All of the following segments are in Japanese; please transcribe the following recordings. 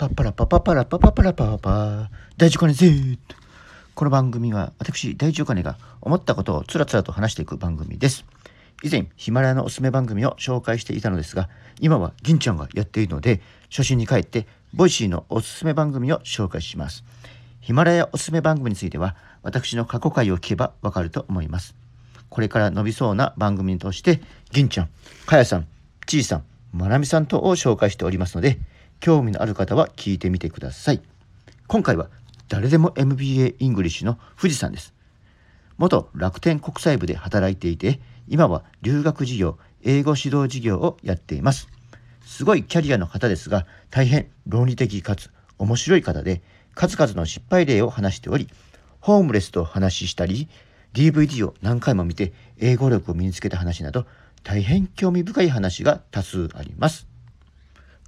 パッパラパパパラパパパラパパパ大事金 Z この番組は私大事お金が思ったことをつらつらと話していく番組です以前ヒマラヤのおすすめ番組を紹介していたのですが今は銀ちゃんがやっているので初心に帰ってボイシーのおすすめ番組を紹介しますヒマラヤおすすめ番組については私の過去回を聞けばわかると思いますこれから伸びそうな番組として銀ちゃん、かやさん、ちいさん、まなみさんとを紹介しておりますので興味のある方は聞いてみてください。今回は誰でも MBA イングリッシュの富士山です。元楽天国際部で働いていて、今は留学事業、英語指導事業をやっています。すごいキャリアの方ですが、大変論理的かつ面白い方で、数々の失敗例を話しており、ホームレスと話したり、DVD を何回も見て英語力を身につけた話など、大変興味深い話が多数あります。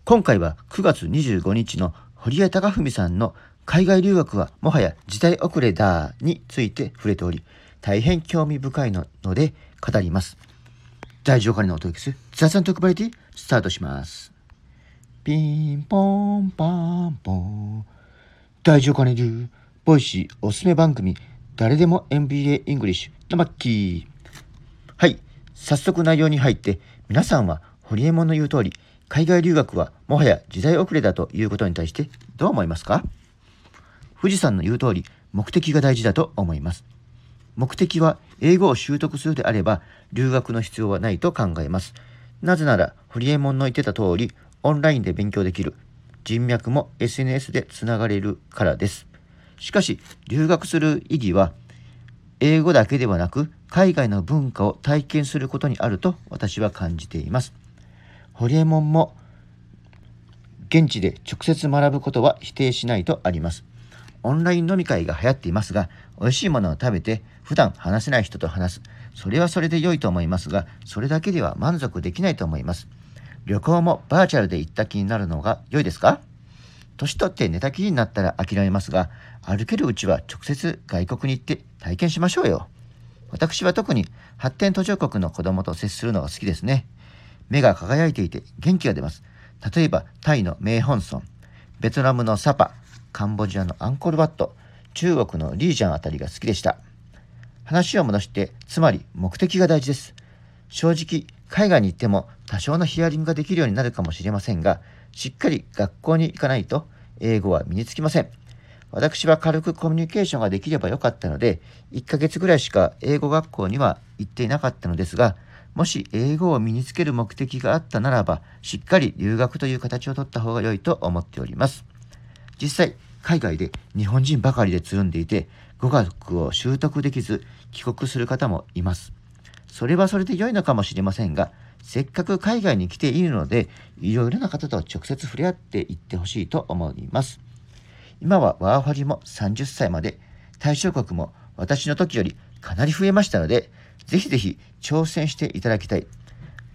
今回は9月25日の堀江貴文さんの海外留学はもはや時代遅れだについて触れており、大変興味深いので語ります。大丈夫かにのお届けする雑談特バリティスタートします。ピンポンパンポン。大丈夫かねるボイシーおすすめ番組誰でも MBA イングリッシュのマッキー。はい、早速内容に入って皆さんは堀江門の言う通り海外留学はもはや時代遅れだということに対してどう思いますか？富士山の言う通り目的が大事だと思います。目的は英語を習得するであれば留学の必要はないと考えます。なぜなら、ホリエモンの言ってた通り、オンラインで勉強できる。人脈も SNS でつながれるからです。しかし、留学する意義は、英語だけではなく、海外の文化を体験することにあると私は感じています。ホリエモンも現地で直接学ぶことは否定しないとあります。オンライン飲み会が流行っていますが、美味しいものを食べて普段話せない人と話す。それはそれで良いと思いますが、それだけでは満足できないと思います。旅行もバーチャルで行った気になるのが良いですか？年取って寝たきりになったら諦めますが、歩けるうちは直接外国に行って体験しましょうよ。私は特に発展途上国の子供と接するのが好きですね。目が輝いていて元気が出ます。例えば、タイのメイホンソン、ベトナムのサパ、カンボジアのアンコールワット、中国のリージャンあたりが好きでした。話を戻して、つまり目的が大事です。正直、海外に行っても多少のヒアリングができるようになるかもしれませんが、しっかり学校に行かないと英語は身につきません。私は軽くコミュニケーションができればよかったので、1ヶ月ぐらいしか英語学校には行っていなかったのですが、もし英語を身につける目的があったならば、しっかり留学という形をとった方が良いと思っております。実際、海外で日本人ばかりでつるんでいて、語学を習得できず帰国する方もいます。それはそれで良いのかもしれませんが、せっかく海外に来ているので、いろいろな方と直接触れ合っていってほしいと思います。今はワーホリも30歳まで、対象国も私の時よりかなり増えましたので、ぜひぜひ挑戦していただきたい。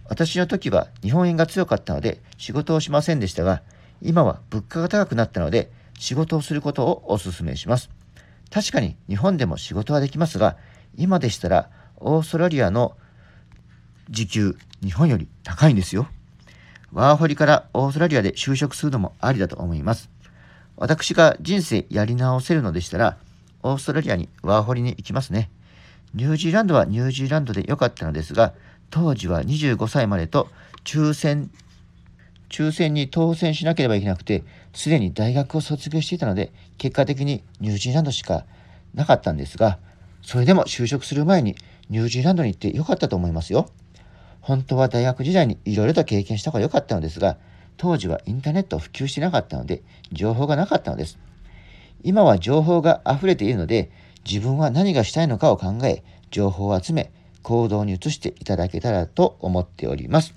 私の時は日本円が強かったので仕事をしませんでしたが、今は物価が高くなったので仕事をすることをお勧めします。確かに日本でも仕事はできますが、今でしたらオーストラリアの時給、日本より高いんですよ。ワーホリからオーストラリアで就職するのもありだと思います。私が人生やり直せるのでしたら、オーストラリアにワーホリに行きますね。ニュージーランドはニュージーランドで良かったのですが、当時は25歳までと抽選、抽選に当選しなければいけなくて、すでに大学を卒業していたので、結果的にニュージーランドしかなかったんですが、それでも就職する前にニュージーランドに行って良かったと思いますよ。本当は大学時代にいろいろと経験した方が良かったのですが、当時はインターネットを普及してなかったので、情報がなかったのです。今は情報が溢れているので、自分は何がしたいのかを考え、情報を集め、行動に移していただけたらと思っております。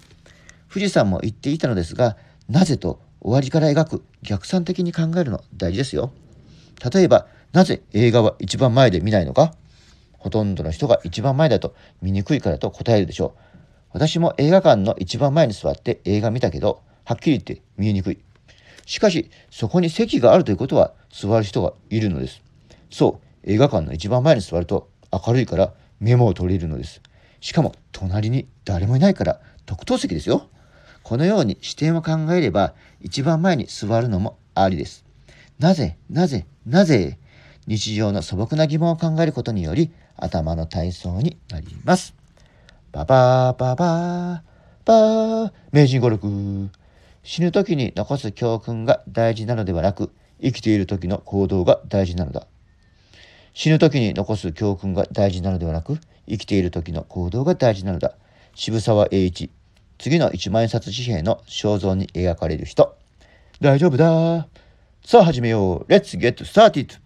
富士山も言っていたのですが、なぜと終わりから描く逆算的に考えるの大事ですよ。例えば、なぜ映画は一番前で見ないのか？ほとんどの人が一番前だと見にくいからと答えるでしょう。私も映画館の一番前に座って映画見たけど、はっきり言って見えにくい。しかし、そこに席があるということは座る人がいるのです。そう、映画館の一番前に座ると明るいからメモを取れるのです。しかも隣に誰もいないから特等席ですよ。このように視点を考えれば一番前に座るのもありです。なぜ、なぜ、なぜ、日常の素朴な疑問を考えることにより、頭の体操になります。ババーババーバー名人語録死ぬ時に残す教訓が大事なのではなく生きている時の行動が大事なのだ死ぬ時に残す教訓が大事なのではなく生きている時の行動が大事なのだ。渋沢栄一次の一万円札紙幣の肖像に描かれる人。大丈夫だ。さあ始めよう。Let's get started.